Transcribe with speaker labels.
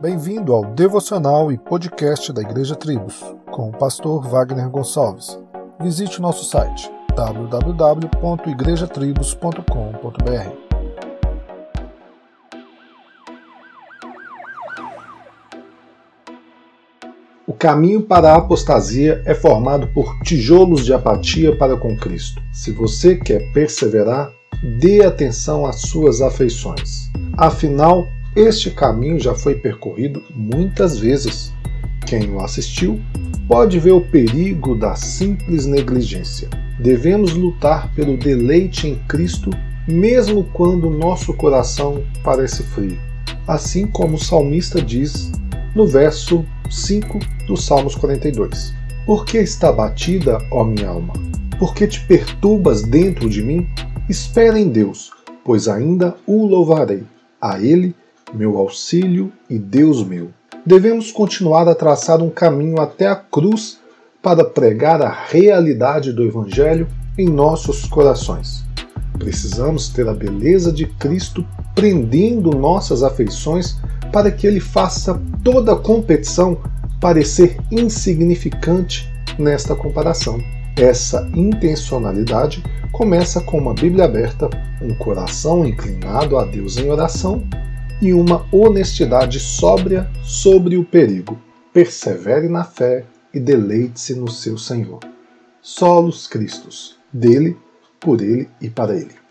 Speaker 1: Bem-vindo ao devocional e podcast da Igreja Tribos, com o pastor Wagner Gonçalves. Visite o nosso site www.igrejatribos.com.br. O caminho para a apostasia é formado por tijolos de apatia para com Cristo. Se você quer perseverar, dê atenção às suas afeições. Afinal, este caminho já foi percorrido muitas vezes. Quem o assistiu pode ver o perigo da simples negligência. Devemos lutar pelo deleite em Cristo, mesmo quando nosso coração parece frio. Assim como o salmista diz no verso 5 do Salmos 42. Por que está batida, ó minha alma? Por que te perturbas dentro de mim? Espera em Deus, pois ainda o louvarei. A Ele meu auxílio e Deus meu. Devemos continuar a traçar um caminho até a cruz para pregar a realidade do Evangelho em nossos corações. Precisamos ter a beleza de Cristo prendendo nossas afeições para que Ele faça toda a competição parecer insignificante nesta comparação. Essa intencionalidade começa com uma Bíblia aberta, um coração inclinado a Deus em oração e uma honestidade sóbria sobre o perigo. Persevere na fé e deleite-se no seu Senhor. Solos Cristos, dele, por ele e para ele.